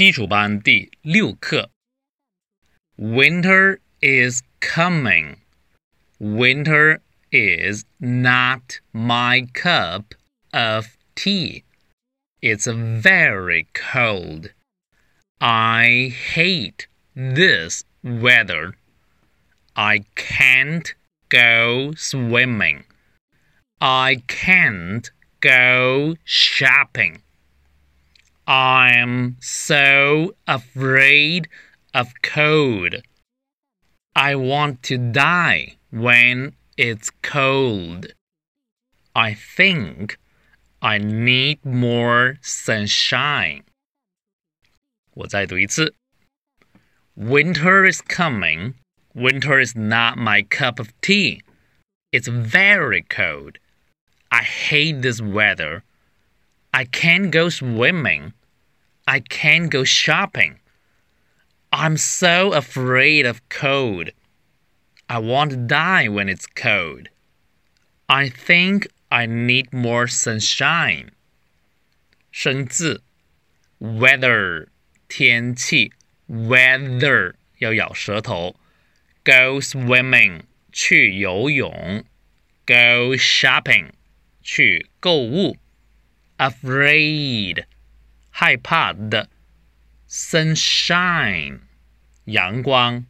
基础班第六课。Winter is coming. Winter is not my cup of tea. It's very cold. I hate this weather. I can't go swimming. I can't go shopping. I'm so afraid of cold. I want to die when it's cold. I think I need more sunshine. 我再读一次. Winter is coming. Winter is not my cup of tea. It's very cold. I hate this weather. I can't go swimming. I can't go shopping. I'm so afraid of cold. I want to die when it's cold. I think I need more sunshine. 生字 weather 天气 weather 要咬舌头 go swimming 去游泳 go shopping 去购物 afraid 害怕的，sunshine，阳光。